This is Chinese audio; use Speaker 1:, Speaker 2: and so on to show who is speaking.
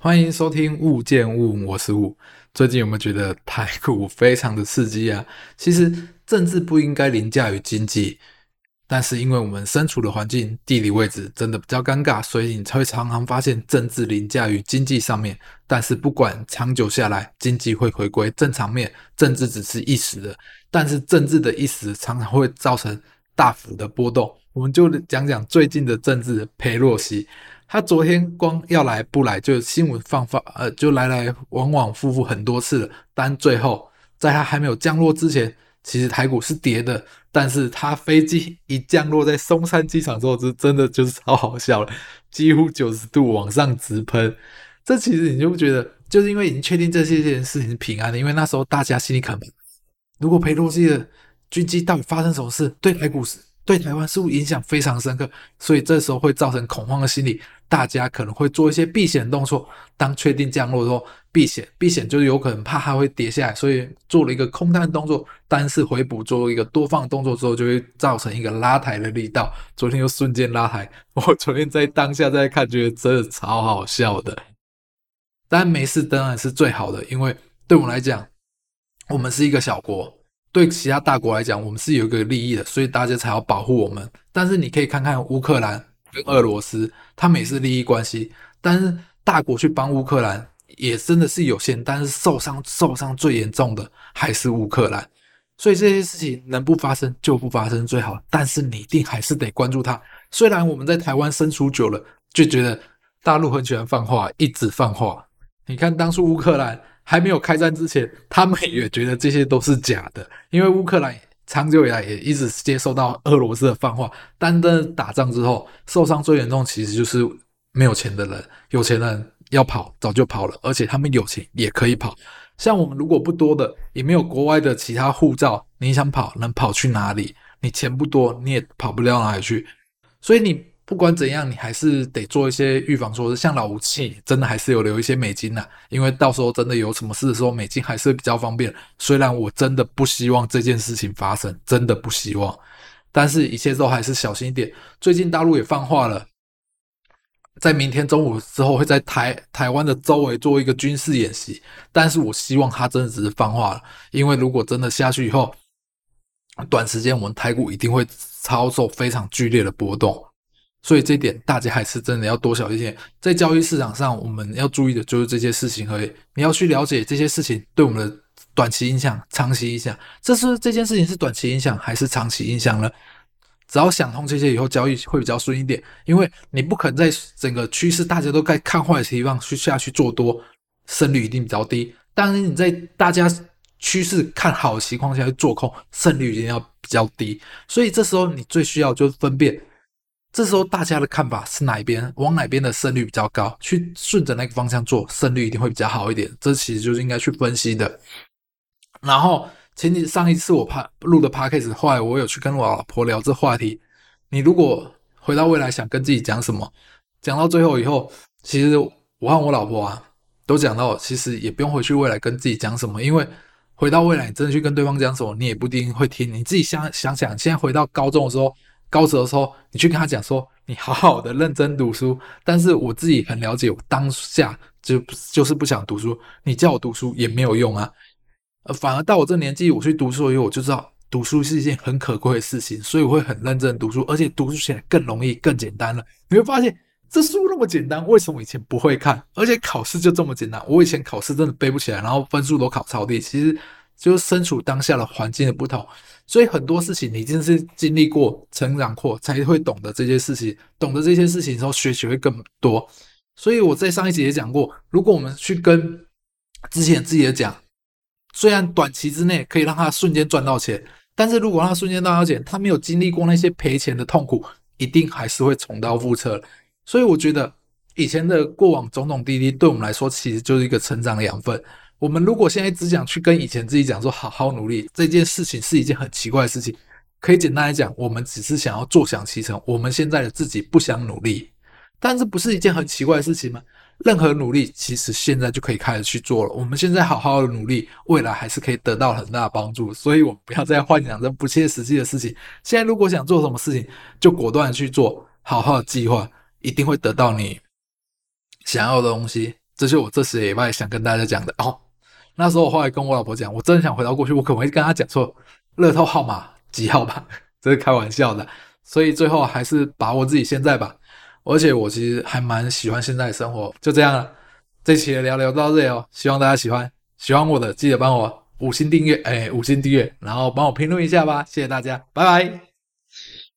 Speaker 1: 欢迎收听物见物，我是物。最近有没有觉得台股非常的刺激啊？其实政治不应该凌驾于经济，但是因为我们身处的环境、地理位置真的比较尴尬，所以你才会常常发现政治凌驾于经济上面。但是不管长久下来，经济会回归正常面，政治只是一时的。但是政治的一时常常会造成大幅的波动。我们就讲讲最近的政治，裴洛西。他昨天光要来不来，就新闻放放，呃，就来来往往复复很多次了。但最后，在他还没有降落之前，其实台股是跌的。但是他飞机一降落在松山机场之后，这真的就是超好笑了，几乎九十度往上直喷。这其实你就不觉得，就是因为已经确定这些件事情是平安的，因为那时候大家心里可能，如果裴洛西的军机到底发生什么事，对台股是。对台湾事务影响非常深刻，所以这时候会造成恐慌的心理，大家可能会做一些避险动作。当确定降落的时候，避险，避险就是有可能怕它会跌下来，所以做了一个空单动作，单是回补做一个多放动作之后，就会造成一个拉抬的力道。昨天又瞬间拉抬，我昨天在当下在看，觉得真的超好笑的。但没事当然是最好的，因为对我们来讲，我们是一个小国。对其他大国来讲，我们是有一个利益的，所以大家才要保护我们。但是你可以看看乌克兰跟俄罗斯，他们也是利益关系。但是大国去帮乌克兰也真的是有限，但是受伤受伤最严重的还是乌克兰。所以这些事情能不发生就不发生最好，但是你一定还是得关注它。虽然我们在台湾身处久了，就觉得大陆很喜欢放话，一直放话。你看当初乌克兰。还没有开战之前，他们也觉得这些都是假的，因为乌克兰长久以来也一直接受到俄罗斯的放话。但真的打仗之后，受伤最严重其实就是没有钱的人，有钱人要跑早就跑了，而且他们有钱也可以跑。像我们如果不多的，也没有国外的其他护照，你想跑能跑去哪里？你钱不多，你也跑不了哪里去。所以你。不管怎样，你还是得做一些预防措施，像老吴气，真的还是有留一些美金呐、因为到时候真的有什么事的时候，美金还是比较方便。虽然我真的不希望这件事情发生，真的不希望，但是一切都还是小心一点。最近大陆也放话了，在明天中午之后会在台台湾的周围做一个军事演习，但是我希望他真的只是放话了，因为如果真的下去以后，短时间我们台股一定会遭受非常剧烈的波动。所以这点大家还是真的要多小心些，在交易市场上，我们要注意的就是这些事情而已。你要去了解这些事情对我们的短期影响、长期影响，这是这件事情是短期影响还是长期影响呢？只要想通这些以后，交易会比较顺一点。因为你不可能在整个趋势大家都该看坏的地方去下去做多，胜率一定比较低。当然你在大家趋势看好的情况下去做空，胜率一定要比较低。所以这时候你最需要就是分辨。这时候大家的看法是哪一边，往哪边的胜率比较高，去顺着那个方向做，胜率一定会比较好一点。这其实就是应该去分析的。然后前几上一次我拍录的 podcast，后来我有去跟我老婆聊这话题。你如果回到未来想跟自己讲什么，讲到最后以后，其实我和我老婆啊都讲到，其实也不用回去未来跟自己讲什么，因为回到未来你真的去跟对方讲什么，你也不一定会听。你自己想想想，现在回到高中的时候。高职的时候，你去跟他讲说，你好好的认真读书。但是我自己很了解，我当下就就是不想读书。你叫我读书也没有用啊。反而到我这年纪，我去读书以后，我就知道读书是一件很可贵的事情，所以我会很认真读书，而且读书起来更容易、更简单了。你会发现，这书那么简单，为什么以前不会看？而且考试就这么简单，我以前考试真的背不起来，然后分数都考超低。其实。就是身处当下的环境的不同，所以很多事情你真是经历过、成长过，才会懂得这些事情。懂得这些事情之后，学习会更多。所以我在上一集也讲过，如果我们去跟之前自己的讲，虽然短期之内可以让他瞬间赚到钱，但是如果让他瞬间赚到钱，他没有经历过那些赔钱的痛苦，一定还是会重蹈覆辙。所以我觉得以前的过往种种滴滴，对我们来说其实就是一个成长的养分。我们如果现在只想去跟以前自己讲说好好努力，这件事情是一件很奇怪的事情。可以简单来讲，我们只是想要坐享其成。我们现在的自己不想努力，但这不是一件很奇怪的事情吗？任何努力其实现在就可以开始去做了。我们现在好好的努力，未来还是可以得到很大的帮助。所以，我们不要再幻想着不切实际的事情。现在如果想做什么事情，就果断的去做，好好的计划，一定会得到你想要的东西。这是我这十礼拜想跟大家讲的哦。那时候我后来跟我老婆讲，我真的想回到过去，我可能会跟她讲说，乐透号码几号吧，这是开玩笑的。所以最后还是把握自己现在吧。而且我其实还蛮喜欢现在的生活，就这样了。这期的聊聊到这里哦，希望大家喜欢。喜欢我的记得帮我五星订阅，哎，五星订阅，然后帮我评论一下吧，谢谢大家，拜拜。